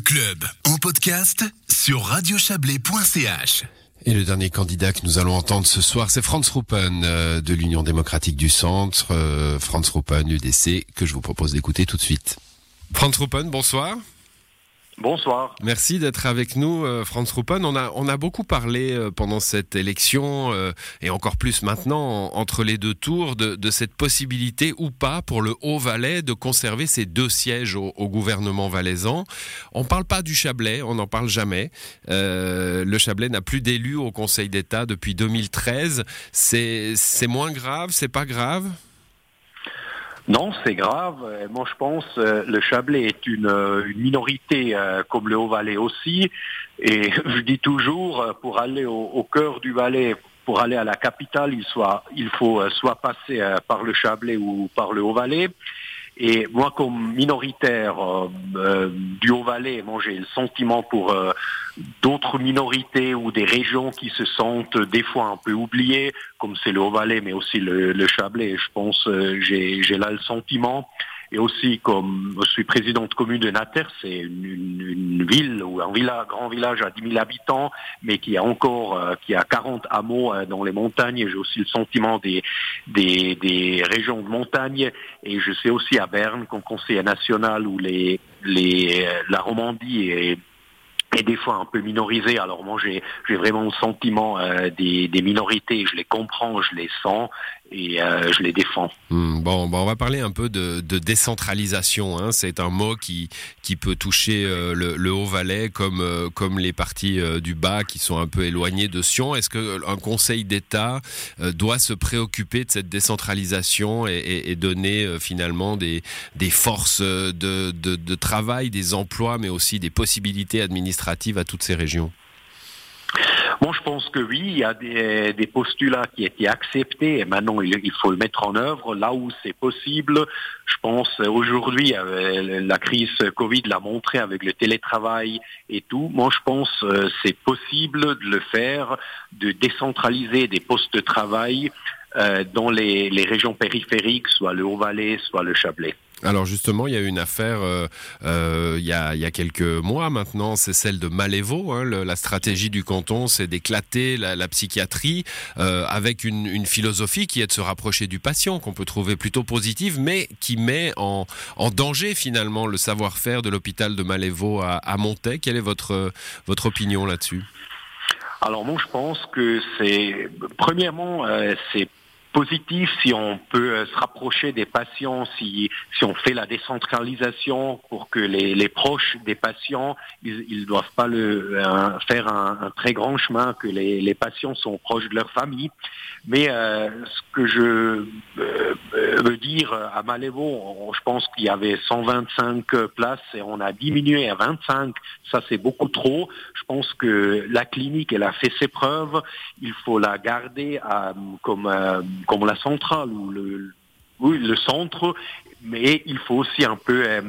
club en podcast sur radiochablais.ch. Et le dernier candidat que nous allons entendre ce soir, c'est Franz Ruppen euh, de l'Union démocratique du Centre, euh, Franz Ruppen, UDC, que je vous propose d'écouter tout de suite. Franz Ruppen, bonsoir. Bonsoir. Merci d'être avec nous, euh, Franz Ruppen. On a, on a beaucoup parlé euh, pendant cette élection, euh, et encore plus maintenant, entre les deux tours, de, de, cette possibilité ou pas pour le Haut-Valais de conserver ses deux sièges au, gouvernement valaisan. On ne parle pas du Chablais, on n'en parle jamais. le Chablais n'a plus d'élus au Conseil d'État depuis 2013. C'est moins grave, c'est pas grave? Non, c'est grave. Moi, je pense euh, le Chablais est une, euh, minorité euh, comme le Haut-Valais aussi. Et je dis toujours, pour aller au, cœur du Valais, pour aller à la capitale, il faut soit passer par le Chablais ou par le Haut-Valais. Et moi, comme minoritaire euh, euh, du Haut-Valais, moi j'ai le sentiment pour euh, d'autres minorités ou des régions qui se sentent des fois un peu oubliées, comme c'est le Haut-Valais, mais aussi le, le Chablais. Je pense, j'ai là le sentiment et aussi comme je suis président de commune de Nater, c'est une, une, ville ou un village, grand village à 10 000 habitants, mais qui a encore euh, qui a 40 hameaux euh, dans les montagnes. J'ai aussi le sentiment des, des, des régions de montagne et je sais aussi à Berne comme conseiller national où les, les la Romandie est et des fois un peu minorisé. Alors moi j'ai vraiment le sentiment euh, des, minorités, je les comprends, je les sens et euh, je les défends. Mmh, bon, on va parler un peu de, décentralisation. Hein. C'est un mot qui peut toucher euh, le, Haut-Valais comme les parties du bas qui sont un peu éloignées de Sion. Est-ce que un Conseil d'État doit se préoccuper de cette décentralisation et, donner finalement des forces de travail, des emplois, mais aussi des possibilités administratives à toutes ces régions? Moi, je pense que oui, il y a des, postulats qui étaient acceptés et maintenant il, il, faut le mettre en œuvre là où c'est possible. Je pense aujourd'hui, la crise Covid l'a montré avec le télétravail et tout. Moi, je pense euh, c'est possible de le faire, de décentraliser des postes de travail euh, dans les, les régions périphériques, soit le Haut-Valais, soit le Chablais. Alors justement, il y a eu une affaire euh, euh, il, y a, il y a quelques mois maintenant, c'est celle de Malévo. Hein, le, la stratégie du canton, c'est d'éclater la, la, psychiatrie euh, avec une, une, philosophie qui est de se rapprocher du patient, qu'on peut trouver plutôt positive, mais qui met en, en danger finalement le savoir-faire de l'hôpital de Malévo à, à Montaix. Quelle est votre, votre opinion là-dessus? Alors moi je pense que c'est premièrement euh, c'est positif si on peut euh, se rapprocher des patients, si, si on fait la décentralisation pour que les, les proches des patients, ils ne doivent pas le, euh, faire un, un, très grand chemin, que les, les, patients sont proches de leur famille. Mais euh, ce que je euh, veux dire à Malévo, je pense qu'il y avait 125 places et on a diminué à 25. Ça, c'est beaucoup trop. Je pense que la clinique, elle a fait ses preuves. Il faut la garder comme comme la centrale ou le, oui, le centre, mais il faut aussi un peu euh,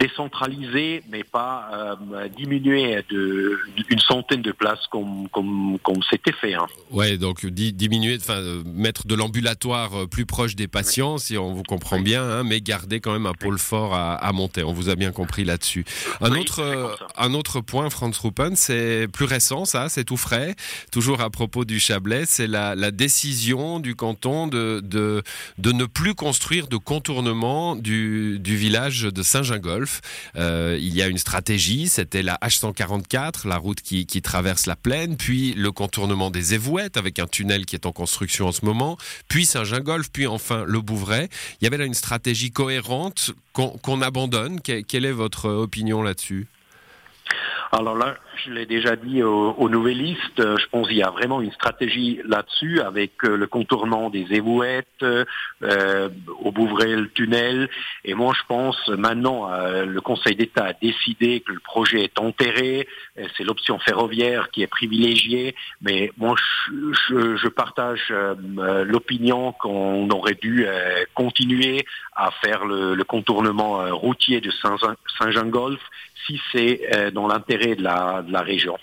décentraliser, mais pas euh, diminuer de une centaine de places comme comme comme c'était fait. Hein. Ouais, donc di diminuer, enfin mettre de l'ambulatoire plus proche des patients, oui. si on vous comprend oui. bien, hein, mais garder quand même un pôle fort à, à monter. On vous a bien compris là-dessus. Un oui, autre euh, un autre point, Franz Ruppen, c'est plus récent, ça, c'est tout frais. Toujours à propos du Chablais, c'est la, la décision du canton de de de ne plus construire de contournement du du village village de Saint-Gingolf. Euh, il y a une stratégie, c'était la H144, la route qui, traverse la plaine, puis le contournement des Évouettes avec un tunnel qui est en construction en ce moment, puis Saint-Gingolf, puis enfin le Bouvray. Il y avait là une stratégie cohérente qu'on qu abandonne. Que, quelle est votre opinion là-dessus? Alors là, je l'ai déjà dit aux, aux nouvellistes, je pense qu'il y a vraiment une stratégie là-dessus avec euh, le contournement des ébouettes, euh, au Bouvray le tunnel. Et moi, je pense maintenant, euh, le Conseil d'État a décidé que le projet est enterré. C'est l'option ferroviaire qui est privilégiée. Mais moi, je, je, je partage euh, l'opinion qu'on aurait dû euh, continuer à faire le, le contournement euh, routier de Saint-Gingolf si c'est dans l'intérêt de la, région.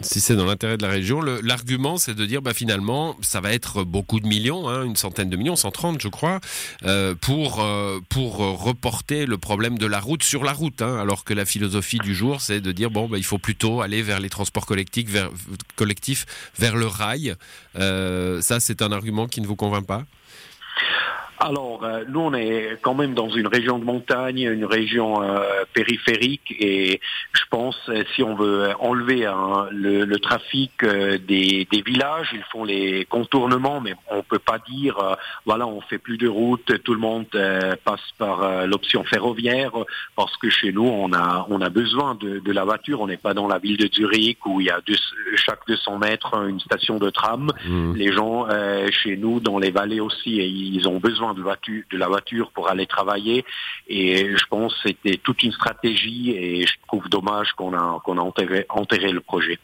Si c'est dans l'intérêt de la région, l'argument c'est de dire bah, finalement ça va être beaucoup de millions, hein, une centaine de millions, 130 je crois, euh, pour, euh, pour reporter le problème de la route sur la route, hein, alors que la philosophie du jour c'est de dire bon bah, il faut plutôt aller vers les transports collectifs, vers, collectifs, vers le rail. Euh, ça c'est un argument qui ne vous convainc pas? Alors, euh, nous, on est quand même dans une région de montagne, une région euh, périphérique, et je pense, euh, si on veut enlever hein, le, trafic des, villages, ils font les contournements, mais on peut pas dire, voilà, on fait plus de route, tout le monde passe par l'option ferroviaire, parce que chez nous, on a, on a besoin de, la voiture. On n'est pas dans la ville de Zurich où il y a chaque 200 mètres une station de tram. Mmh. Les gens chez nous, dans les vallées aussi, ils ont besoin de, la voiture pour aller travailler. Et je pense que c'était toute une stratégie et je trouve dommage qu'on a, qu'on a enterré le projet.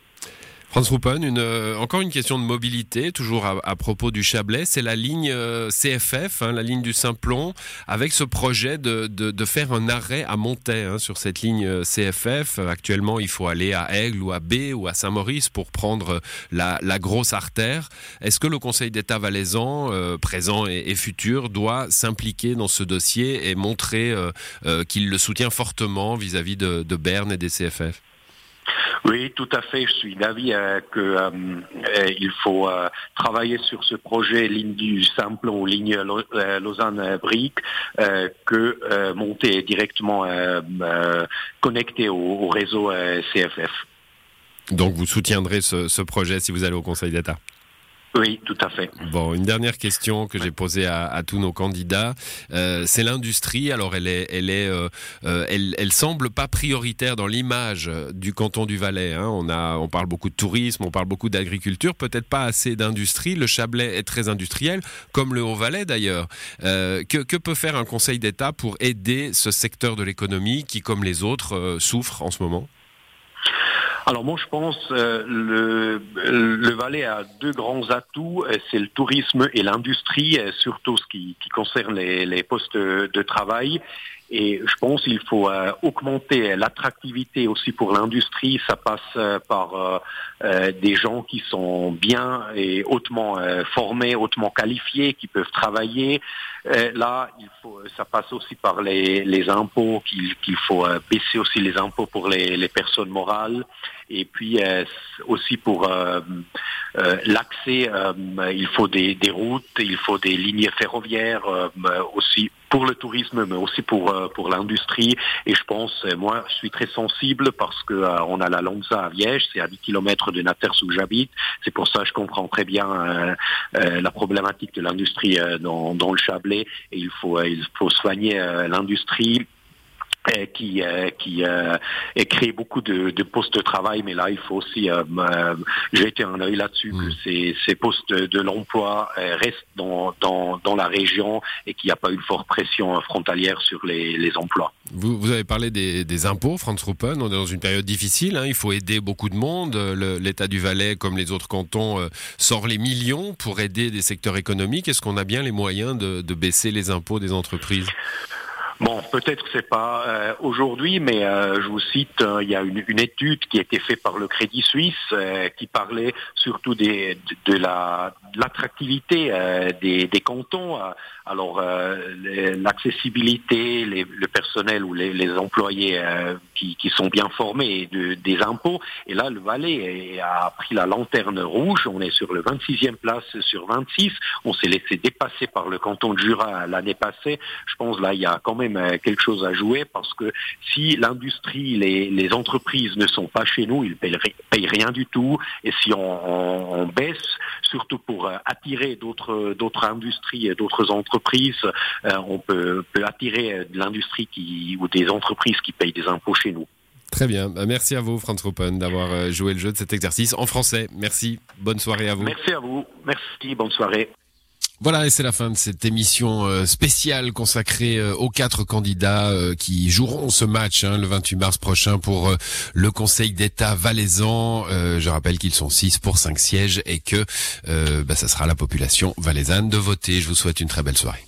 Franz Ruppen, une, euh, encore une question de mobilité, toujours à, propos du Chablais, c'est la ligne euh, CFF, hein, la ligne du Simplon, avec ce projet de, de, faire un arrêt à Montaix hein, sur cette ligne euh, CFF. Actuellement, il faut aller à Aigle ou à B ou à Saint-Maurice pour prendre la, la, grosse artère. Est-ce que le Conseil d'État valaisan, présent et, futur, doit s'impliquer dans ce dossier et montrer qu'il le soutient fortement vis-à-vis de, de Berne et des CFF oui, tout à fait. Je suis d'avis euh, qu'il euh, euh, faut travailler sur ce projet ligne du simple ou ligne Lausanne-Brique que monter directement connecté au, réseau CFF. Donc vous soutiendrez ce projet si vous allez au Conseil d'État oui, tout à fait. Bon, une dernière question que j'ai posée à, tous nos candidats, euh, c'est l'industrie. Alors, elle est, elle est, euh, euh, elle, semble pas prioritaire dans l'image du canton du Valais. Hein. On a, on parle beaucoup de tourisme, on parle beaucoup d'agriculture, peut-être pas assez d'industrie. Le Chablais est très industriel, comme le Haut-Valais d'ailleurs. que peut faire un Conseil d'État pour aider ce secteur de l'économie qui, comme les autres, souffre en ce moment? Alors moi je pense euh, le, le Valais a deux grands atouts, euh, c'est le tourisme et l'industrie, euh, surtout ce qui, concerne les, les, postes de travail. Et je pense qu'il faut augmenter l'attractivité aussi pour l'industrie. Ça passe par des gens qui sont bien et hautement formés, hautement qualifiés, qui peuvent travailler. là, il faut, ça passe aussi par les, les impôts, qu'il faut baisser aussi les impôts pour les, les personnes morales. Et puis euh, aussi pour euh, euh, l'accès, il faut des, des, routes, il faut des lignes ferroviaires aussi pour le tourisme, mais aussi pour pour l'industrie. Et je pense, moi, je suis très sensible parce que on a la Lonza à Viège, c'est à 10 km de Naters où j'habite. C'est pour ça que je comprends très bien la problématique de l'industrie dans, dans le Chablais. Et il faut il faut soigner l'industrie euh, qui euh, qui euh, crée beaucoup de, de, postes de travail, mais là il faut aussi euh, jeter un œil là-dessus que mm. ces, ces, postes de, l'emploi restent dans, dans, dans, la région et qu'il n'y a pas une forte pression frontalière sur les, les emplois. Vous, vous, avez parlé des, des impôts, Franz Ruppen, on est dans une période difficile, hein, il faut aider beaucoup de monde, l'État du Valais comme les autres cantons sort les millions pour aider des secteurs économiques, est-ce qu'on a bien les moyens de, de baisser les impôts des entreprises? Bon, peut-être c'est pas euh, aujourd'hui, mais euh, je vous cite, euh, il y a une, étude qui a été faite par le Crédit Suisse qui parlait surtout de, la l'attractivité des, cantons. Alors l'accessibilité, le personnel ou les, employés qui, qui, sont bien formés de, des impôts. Et là, le Valais a pris la lanterne rouge. On est sur le 26e place sur 26. On s'est laissé dépasser par le canton de Jura l'année passée. Je pense là, il y a quand même euh, quelque chose à jouer parce que si l'industrie, les, entreprises ne sont pas chez nous, ils payent, payent rien du tout. Et si on, baisse, surtout pour euh, attirer d'autres industries et d'autres entreprises, euh, on peut, peut attirer de l'industrie qui ou des entreprises qui payent des impôts chez nous. Très bien. Bah, merci à vous, Franz Ruppen, d'avoir joué le jeu de cet exercice en français. Merci. Bonne soirée à vous. Merci à vous. Merci. Bonne soirée. Voilà, et c'est la fin de cette émission euh, spéciale consacrée euh, aux quatre candidats euh, qui joueront ce match hein, le 28 mars prochain pour le Conseil d'État valaisan. je rappelle qu'ils sont six pour cinq sièges et que bah, ça sera la population valaisanne de voter. Je vous souhaite une très belle soirée.